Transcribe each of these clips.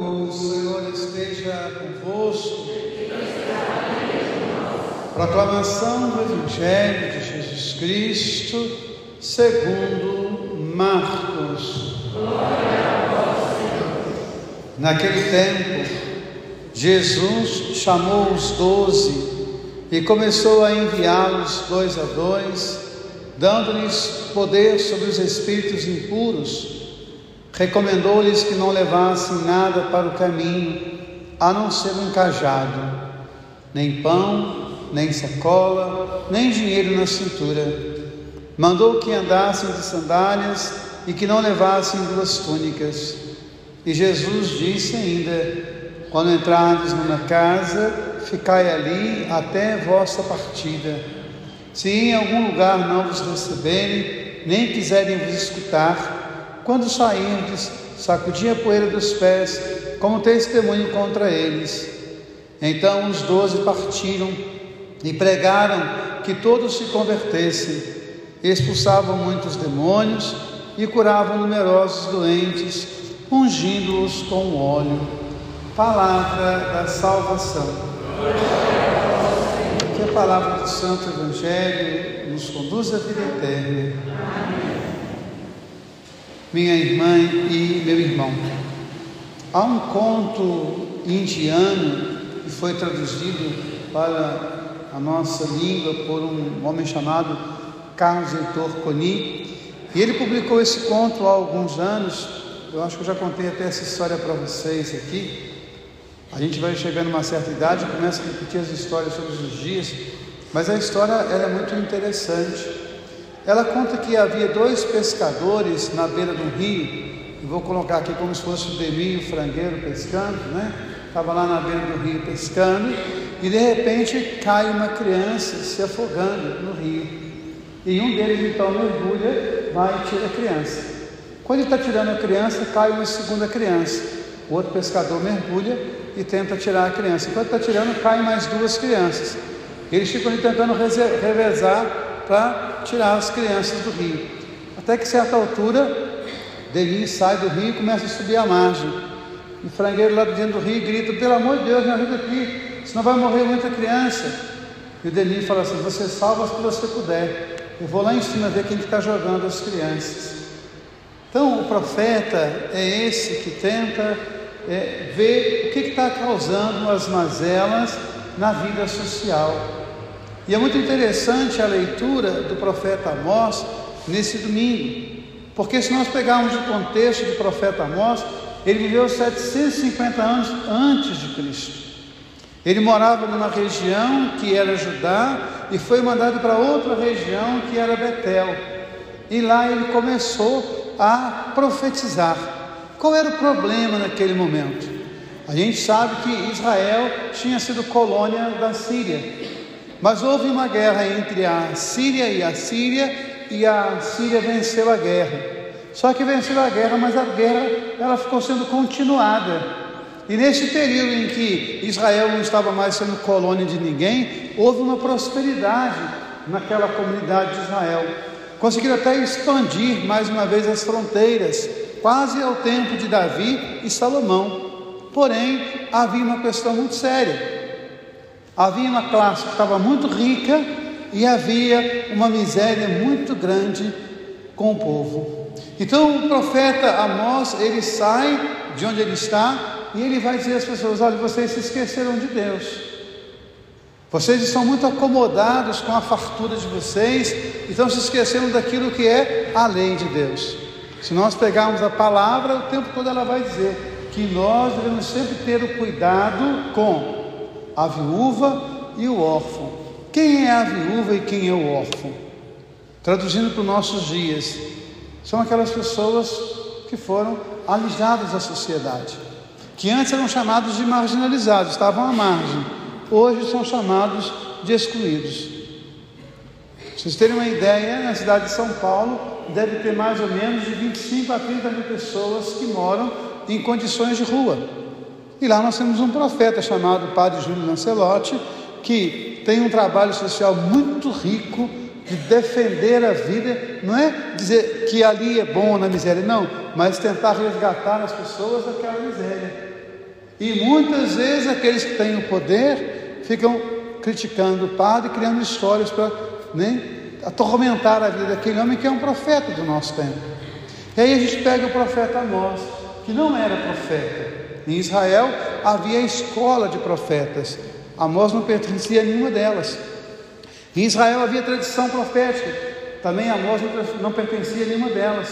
O Senhor esteja convosco. Proclamação do Evangelho de Jesus Cristo, segundo Marcos. Naquele tempo, Jesus chamou os doze e começou a enviá-los dois a dois, dando-lhes poder sobre os espíritos impuros recomendou-lhes que não levassem nada para o caminho, a não ser um cajado, nem pão, nem sacola, nem dinheiro na cintura. Mandou que andassem de sandálias e que não levassem duas túnicas. E Jesus disse ainda: Quando entrardes numa casa, ficai ali até vossa partida. Se em algum lugar não vos receberem, nem quiserem vos escutar, quando saímos, sacudia a poeira dos pés, como testemunho contra eles. Então os doze partiram e pregaram que todos se convertessem, expulsavam muitos demônios e curavam numerosos doentes, ungindo-os com óleo. Palavra da salvação. Que a palavra do Santo Evangelho nos conduz à vida eterna. Minha irmã e meu irmão. Há um conto indiano que foi traduzido para a nossa língua por um homem chamado Carlos Heitor Coni, e ele publicou esse conto há alguns anos. Eu acho que eu já contei até essa história para vocês aqui. A gente vai chegando a uma certa idade e começa a repetir as histórias todos os dias, mas a história é muito interessante. Ela conta que havia dois pescadores na beira do rio, vou colocar aqui como se fosse o Demi e o frangueiro pescando, né? Estava lá na beira do rio pescando, e de repente cai uma criança se afogando no rio. E um deles então mergulha, vai e tira a criança. Quando ele está tirando a criança, cai uma segunda criança. O outro pescador mergulha e tenta tirar a criança. Enquanto está tirando, caem mais duas crianças. Eles ficam tentando revezar para tirar as crianças do rio. Até que certa altura, Denis sai do rio e começa a subir a margem. E o frangueiro lá dentro do rio grita: Pelo amor de Deus, me ajuda aqui, senão vai morrer muita criança. E o Denis fala assim: Você salva as que você puder. Eu vou lá em cima ver quem está jogando as crianças. Então, o profeta é esse que tenta é, ver o que está causando as mazelas na vida social. E é muito interessante a leitura do profeta Amós nesse domingo, porque se nós pegarmos o contexto do profeta Amós, ele viveu 750 anos antes de Cristo. Ele morava numa região que era Judá e foi mandado para outra região que era Betel. E lá ele começou a profetizar. Qual era o problema naquele momento? A gente sabe que Israel tinha sido colônia da Síria. Mas houve uma guerra entre a Síria e a Síria, e a Síria venceu a guerra. Só que venceu a guerra, mas a guerra ela ficou sendo continuada. E nesse período em que Israel não estava mais sendo colônia de ninguém, houve uma prosperidade naquela comunidade de Israel. Conseguiram até expandir mais uma vez as fronteiras, quase ao tempo de Davi e Salomão. Porém, havia uma questão muito séria. Havia uma classe que estava muito rica e havia uma miséria muito grande com o povo. Então o profeta Amós, ele sai de onde ele está e ele vai dizer às pessoas: olha, vocês se esqueceram de Deus. Vocês estão muito acomodados com a fartura de vocês, então se esqueceram daquilo que é a lei de Deus. Se nós pegarmos a palavra, o tempo todo ela vai dizer que nós devemos sempre ter o cuidado com a viúva e o órfão. Quem é a viúva e quem é o órfão? Traduzindo para os nossos dias, são aquelas pessoas que foram alijadas da sociedade, que antes eram chamados de marginalizados, estavam à margem, hoje são chamados de excluídos. Para vocês terem uma ideia, na cidade de São Paulo deve ter mais ou menos de 25 a 30 mil pessoas que moram em condições de rua. E lá nós temos um profeta chamado Padre Júlio Lancelotti, que tem um trabalho social muito rico de defender a vida, não é dizer que ali é bom na miséria, não, mas tentar resgatar as pessoas daquela miséria. E muitas vezes aqueles que têm o poder ficam criticando o padre, criando histórias para né, atormentar a vida daquele homem que é um profeta do nosso tempo. E aí a gente pega o profeta Amós, que não era profeta. Em Israel havia a escola de profetas. Amós não pertencia a nenhuma delas. Em Israel havia tradição profética. Também Amós não pertencia a nenhuma delas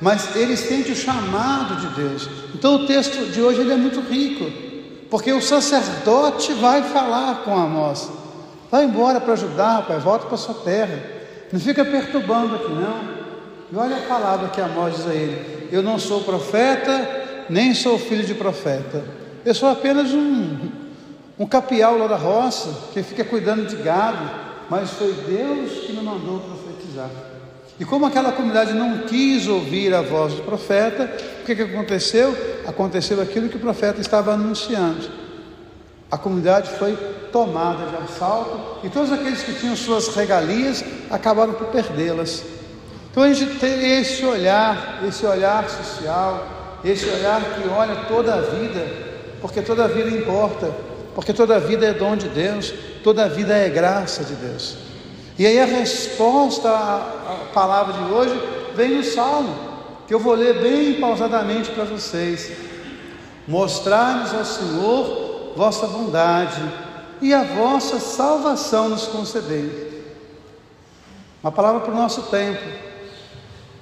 mas ele sente o chamado de Deus. Então o texto de hoje ele é muito rico, porque o sacerdote vai falar com Amós. Vai embora para ajudar, pai, volta para sua terra. Não fica perturbando aqui não. E olha a palavra que Amós diz a ele: Eu não sou profeta, nem sou filho de profeta. Eu sou apenas um, um capial lá da roça que fica cuidando de gado, mas foi Deus que me mandou profetizar. E como aquela comunidade não quis ouvir a voz do profeta, o que, que aconteceu? Aconteceu aquilo que o profeta estava anunciando. A comunidade foi tomada de assalto e todos aqueles que tinham suas regalias acabaram por perdê-las. Então a gente tem esse olhar, esse olhar social, esse olhar que olha toda a vida, porque toda a vida importa, porque toda a vida é dom de Deus, toda a vida é graça de Deus. E aí a resposta à palavra de hoje vem no Salmo, que eu vou ler bem pausadamente para vocês. Mostrar-nos ao Senhor vossa bondade e a vossa salvação nos concedei. Uma palavra para o nosso tempo.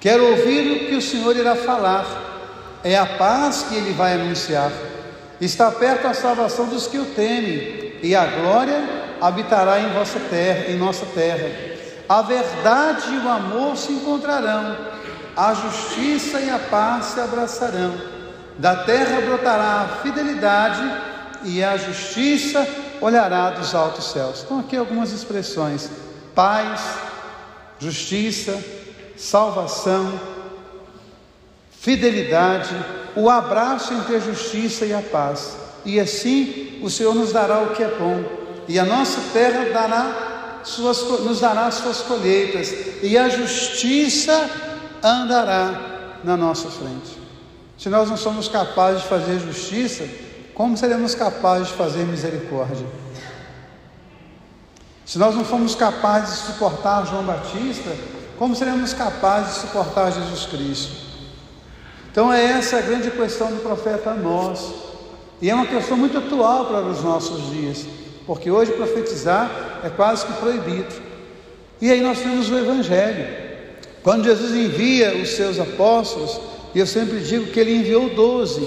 Quero ouvir o que o Senhor irá falar. É a paz que ele vai anunciar. Está perto a salvação dos que o temem e a glória habitará em vossa terra, em nossa terra. A verdade e o amor se encontrarão, a justiça e a paz se abraçarão. Da terra brotará a fidelidade e a justiça olhará dos altos céus. Então aqui algumas expressões: paz, justiça, salvação, fidelidade, o abraço entre a justiça e a paz. E assim o Senhor nos dará o que é bom e a nossa terra dará suas, nos dará suas colheitas, e a justiça andará na nossa frente. Se nós não somos capazes de fazer justiça, como seremos capazes de fazer misericórdia? Se nós não formos capazes de suportar João Batista, como seremos capazes de suportar Jesus Cristo? Então é essa a grande questão do profeta Amós. E é uma questão muito atual para os nossos dias porque hoje profetizar é quase que proibido. E aí nós temos o Evangelho. Quando Jesus envia os seus apóstolos, e eu sempre digo que ele enviou doze,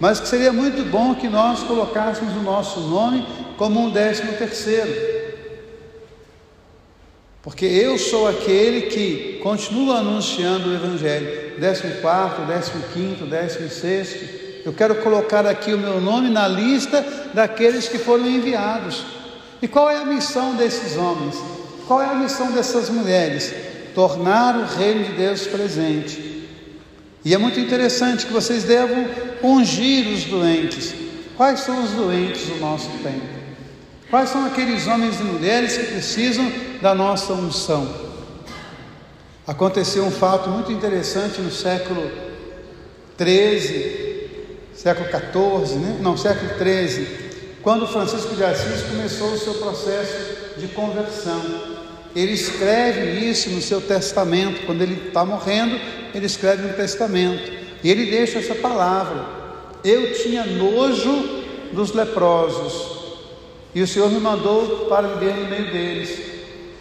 mas que seria muito bom que nós colocássemos o nosso nome como um décimo terceiro. Porque eu sou aquele que continua anunciando o Evangelho. Décimo quarto, décimo quinto, décimo sexto. Eu quero colocar aqui o meu nome na lista daqueles que foram enviados. E qual é a missão desses homens? Qual é a missão dessas mulheres? Tornar o reino de Deus presente. E é muito interessante que vocês devam ungir os doentes. Quais são os doentes do nosso tempo? Quais são aqueles homens e mulheres que precisam da nossa unção? Aconteceu um fato muito interessante no século 13, século XIV, né? não, século XIII, quando Francisco de Assis começou o seu processo de conversão. Ele escreve isso no seu testamento, quando ele está morrendo, ele escreve um testamento, e ele deixa essa palavra: Eu tinha nojo dos leprosos, e o Senhor me mandou para viver no meio deles.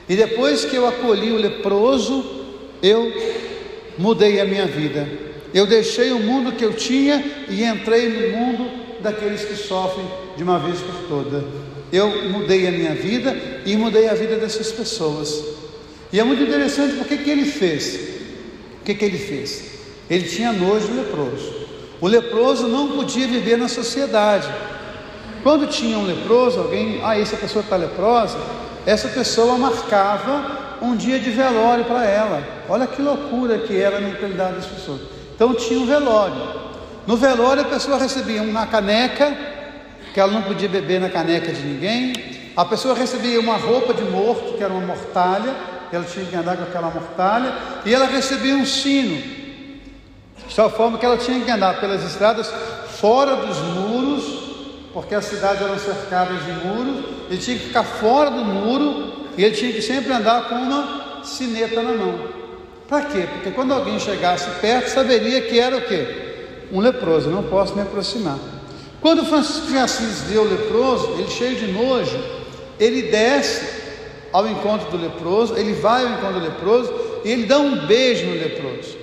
E depois que eu acolhi o leproso, eu mudei a minha vida. Eu deixei o mundo que eu tinha e entrei no mundo daqueles que sofrem de uma vez por toda. Eu mudei a minha vida e mudei a vida dessas pessoas. E é muito interessante porque que ele fez. O que, que ele fez? Ele tinha nojo do leproso. O leproso não podia viver na sociedade. Quando tinha um leproso, alguém, ah, essa pessoa está leprosa, essa pessoa marcava um dia de velório para ela. Olha que loucura que era a mentalidade das pessoas. Então tinha um velório. No velório a pessoa recebia uma caneca, que ela não podia beber na caneca de ninguém. A pessoa recebia uma roupa de morto, que era uma mortalha, ela tinha que andar com aquela mortalha, e ela recebia um sino, de tal forma que ela tinha que andar pelas estradas fora dos muros porque as cidades eram cercadas de muros, ele tinha que ficar fora do muro e ele tinha que sempre andar com uma sineta na mão. Para quê? Porque quando alguém chegasse perto, saberia que era o quê? Um leproso, não posso me aproximar. Quando Francisco de Assis vê o leproso, ele cheio de nojo, ele desce ao encontro do leproso, ele vai ao encontro do leproso e ele dá um beijo no leproso.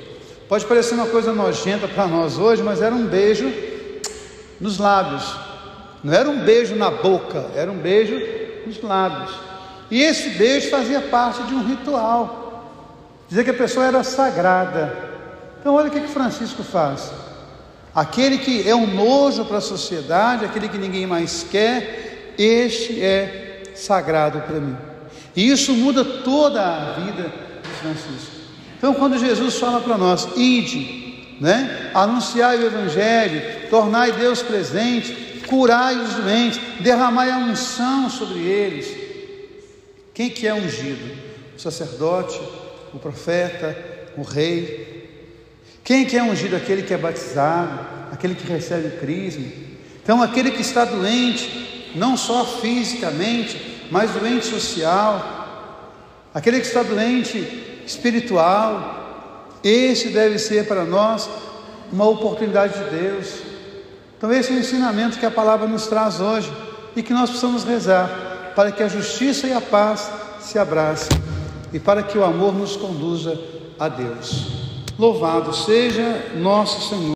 Pode parecer uma coisa nojenta para nós hoje, mas era um beijo nos lábios. Não era um beijo na boca, era um beijo nos lábios. E esse beijo fazia parte de um ritual. Dizia que a pessoa era sagrada. Então olha o que, que Francisco faz. Aquele que é um nojo para a sociedade, aquele que ninguém mais quer, este é sagrado para mim. E isso muda toda a vida de Francisco. Então, quando Jesus fala para nós, ide, né? anunciai o Evangelho, tornai Deus presente, curai os doentes, derramai a unção sobre eles. Quem que é ungido? O sacerdote, o profeta, o rei. Quem que é ungido? Aquele que é batizado, aquele que recebe o crisma. Então, aquele que está doente, não só fisicamente, mas doente social, aquele que está doente espiritual, esse deve ser para nós uma oportunidade de Deus. Então, esse é o ensinamento que a palavra nos traz hoje e que nós precisamos rezar para que a justiça e a paz se abracem e para que o amor nos conduza a Deus. Louvado seja nosso Senhor.